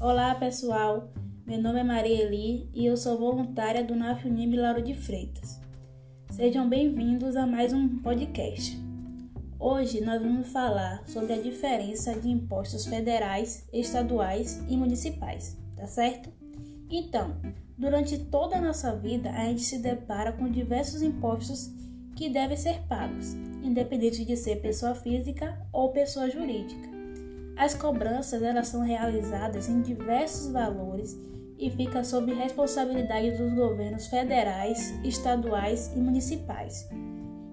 Olá pessoal, meu nome é Maria Eli e eu sou voluntária do NAFUNIB Lauro de Freitas. Sejam bem-vindos a mais um podcast. Hoje nós vamos falar sobre a diferença de impostos federais, estaduais e municipais, tá certo? Então, durante toda a nossa vida a gente se depara com diversos impostos que devem ser pagos, independente de ser pessoa física ou pessoa jurídica. As cobranças elas são realizadas em diversos valores e fica sob responsabilidade dos governos federais, estaduais e municipais.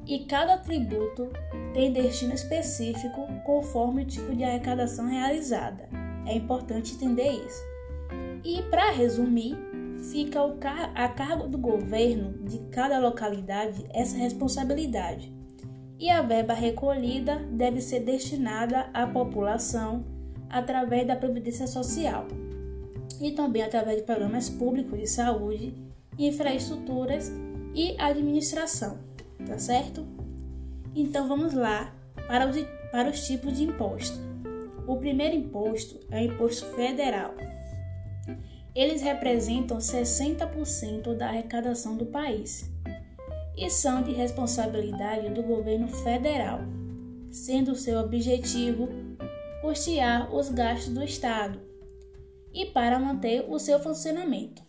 E cada tributo tem destino específico conforme o tipo de arrecadação realizada. É importante entender isso. E para resumir, fica a cargo do governo de cada localidade essa responsabilidade e a verba recolhida deve ser destinada à população através da Previdência Social e também através de programas públicos de saúde, infraestruturas e administração, tá certo? Então vamos lá para os, para os tipos de imposto. O primeiro imposto é o imposto federal. Eles representam 60% da arrecadação do país e são de responsabilidade do governo federal, sendo seu objetivo custear os gastos do Estado e para manter o seu funcionamento.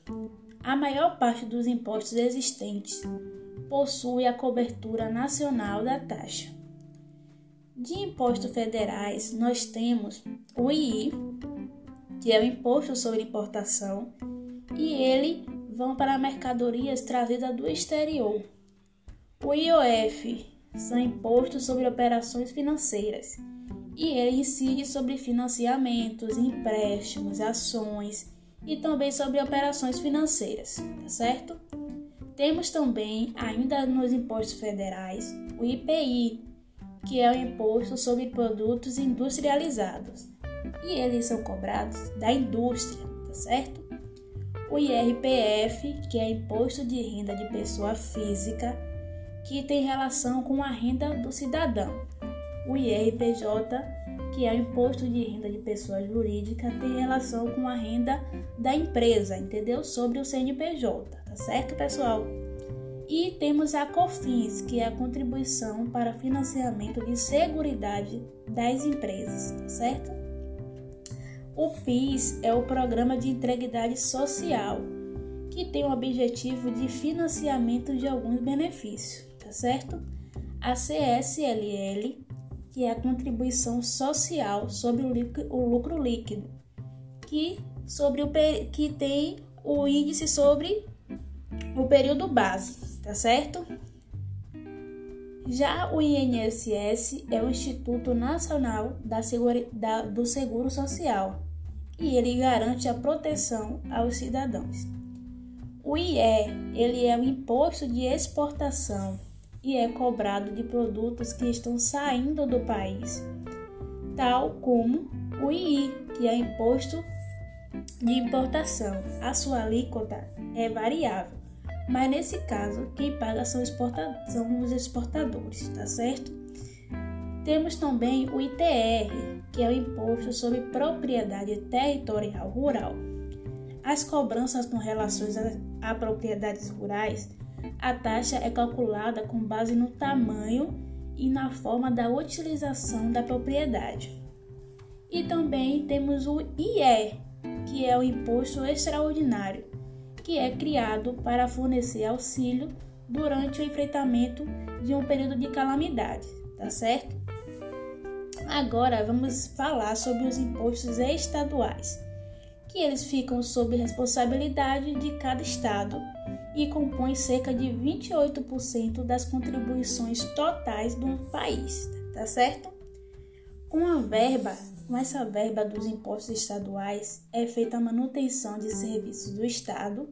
A maior parte dos impostos existentes possui a cobertura nacional da taxa. De impostos federais, nós temos o II, que é o Imposto sobre Importação, e ele vão para mercadorias trazidas do exterior, o IOF são impostos sobre operações financeiras e ele incide sobre financiamentos, empréstimos, ações e também sobre operações financeiras, tá certo? Temos também, ainda nos impostos federais, o IPI, que é o imposto sobre produtos industrializados, e eles são cobrados da indústria, tá certo? O IRPF, que é imposto de renda de pessoa física, que tem relação com a renda do cidadão. O IRPJ, que é o Imposto de Renda de Pessoa Jurídica, tem relação com a renda da empresa, entendeu? Sobre o CNPJ, tá certo, pessoal? E temos a COFINS, que é a contribuição para financiamento de seguridade das empresas, tá certo? O PIS é o Programa de Integridade Social, que tem o objetivo de financiamento de alguns benefícios certo? A CSLL, que é a contribuição social sobre o, lucro líquido, que, sobre o, que tem o índice sobre o período base, tá certo? Já o INSS é o Instituto Nacional da Segura, da, do Seguro Social e ele garante a proteção aos cidadãos. O IE, ele é o Imposto de Exportação e é cobrado de produtos que estão saindo do país, tal como o II, que é imposto de importação. A sua alíquota é variável, mas nesse caso quem paga são, são os exportadores, tá certo? Temos também o ITR, que é o Imposto sobre Propriedade Territorial Rural. As cobranças com relações a, a propriedades rurais a taxa é calculada com base no tamanho e na forma da utilização da propriedade. E também temos o IE, que é o Imposto Extraordinário, que é criado para fornecer auxílio durante o enfrentamento de um período de calamidade, tá certo? Agora vamos falar sobre os impostos estaduais, que eles ficam sob responsabilidade de cada estado e compõe cerca de 28% das contribuições totais do país, tá certo? Com a verba, com essa verba dos impostos estaduais, é feita a manutenção de serviços do Estado,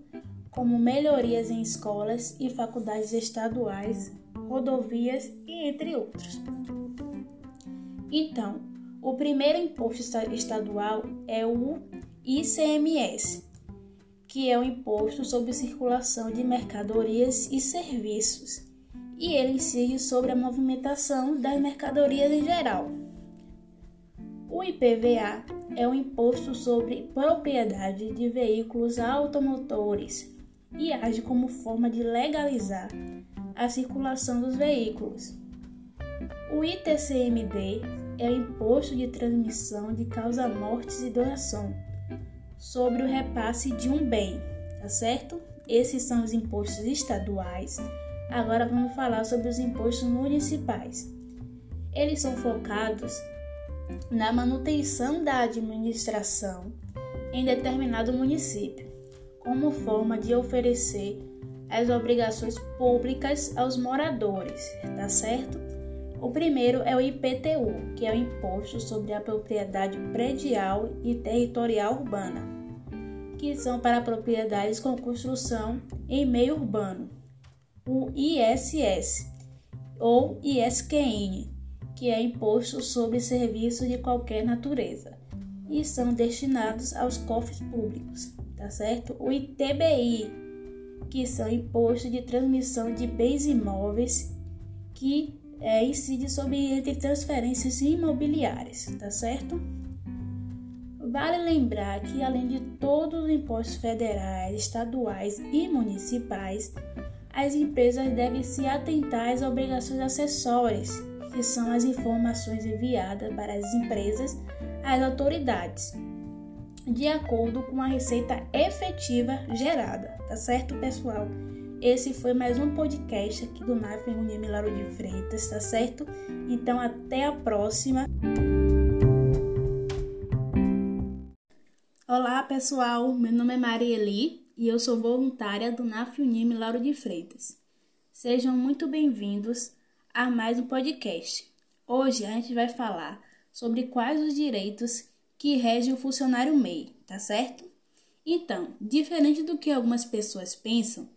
como melhorias em escolas e faculdades estaduais, rodovias e entre outros. Então, o primeiro imposto estadual é o ICMS, que é o Imposto sobre Circulação de Mercadorias e Serviços, e ele incide sobre a movimentação das mercadorias em geral. O IPVA é o Imposto sobre Propriedade de Veículos Automotores e age como forma de legalizar a circulação dos veículos. O ITCMD é o Imposto de Transmissão de Causa-Mortes e Doação sobre o repasse de um bem, tá certo? Esses são os impostos estaduais. Agora vamos falar sobre os impostos municipais. Eles são focados na manutenção da administração em determinado município, como forma de oferecer as obrigações públicas aos moradores, tá certo? O primeiro é o IPTU, que é o Imposto sobre a Propriedade Predial e Territorial Urbana, que são para propriedades com construção em meio urbano. O ISS, ou ISQN, que é Imposto sobre Serviços de Qualquer Natureza, e são destinados aos cofres públicos, tá certo? O ITBI, que são Imposto de Transmissão de Bens Imóveis, que é, incide sobre transferências imobiliárias, tá certo? Vale lembrar que, além de todos os impostos federais, estaduais e municipais, as empresas devem se atentar às obrigações acessórias, que são as informações enviadas para as empresas às autoridades, de acordo com a receita efetiva gerada, tá certo, pessoal? Esse foi mais um podcast aqui do NAF Unime Milaro de Freitas, tá certo? Então até a próxima. Olá pessoal, meu nome é Marieli e eu sou voluntária do NAF Unime Lauro de Freitas. Sejam muito bem-vindos a mais um podcast. Hoje a gente vai falar sobre quais os direitos que regem o funcionário MEI, tá certo? Então, diferente do que algumas pessoas pensam,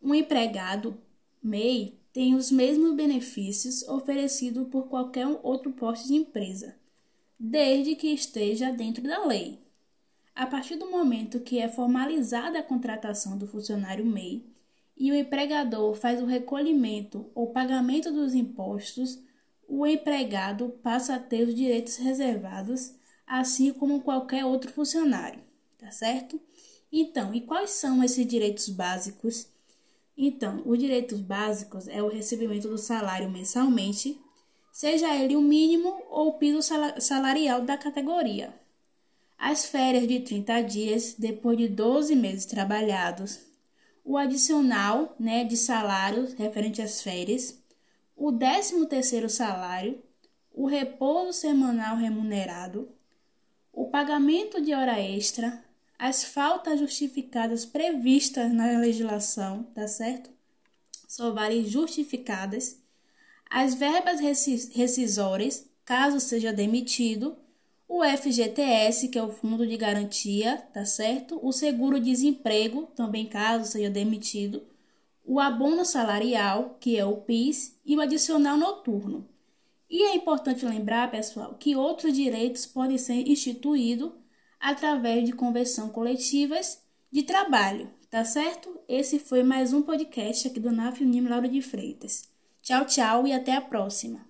um empregado MEI tem os mesmos benefícios oferecidos por qualquer outro posto de empresa, desde que esteja dentro da lei. A partir do momento que é formalizada a contratação do funcionário MEI e o empregador faz o recolhimento ou pagamento dos impostos, o empregado passa a ter os direitos reservados, assim como qualquer outro funcionário, tá certo? Então, e quais são esses direitos básicos então, os direitos básicos é o recebimento do salário mensalmente, seja ele o mínimo ou o piso salarial da categoria. As férias de 30 dias depois de 12 meses trabalhados, o adicional né, de salários referente às férias, o 13º salário, o repouso semanal remunerado, o pagamento de hora extra, as faltas justificadas previstas na legislação, tá certo? Só valem justificadas. As verbas rescisórias, caso seja demitido, o FGTS, que é o Fundo de Garantia, tá certo? O seguro-desemprego, também caso seja demitido, o abono salarial, que é o PIS, e o adicional noturno. E é importante lembrar, pessoal, que outros direitos podem ser instituídos através de conversão coletivas de trabalho, tá certo? Esse foi mais um podcast aqui do NAF Unim Lauro de Freitas. Tchau, tchau e até a próxima.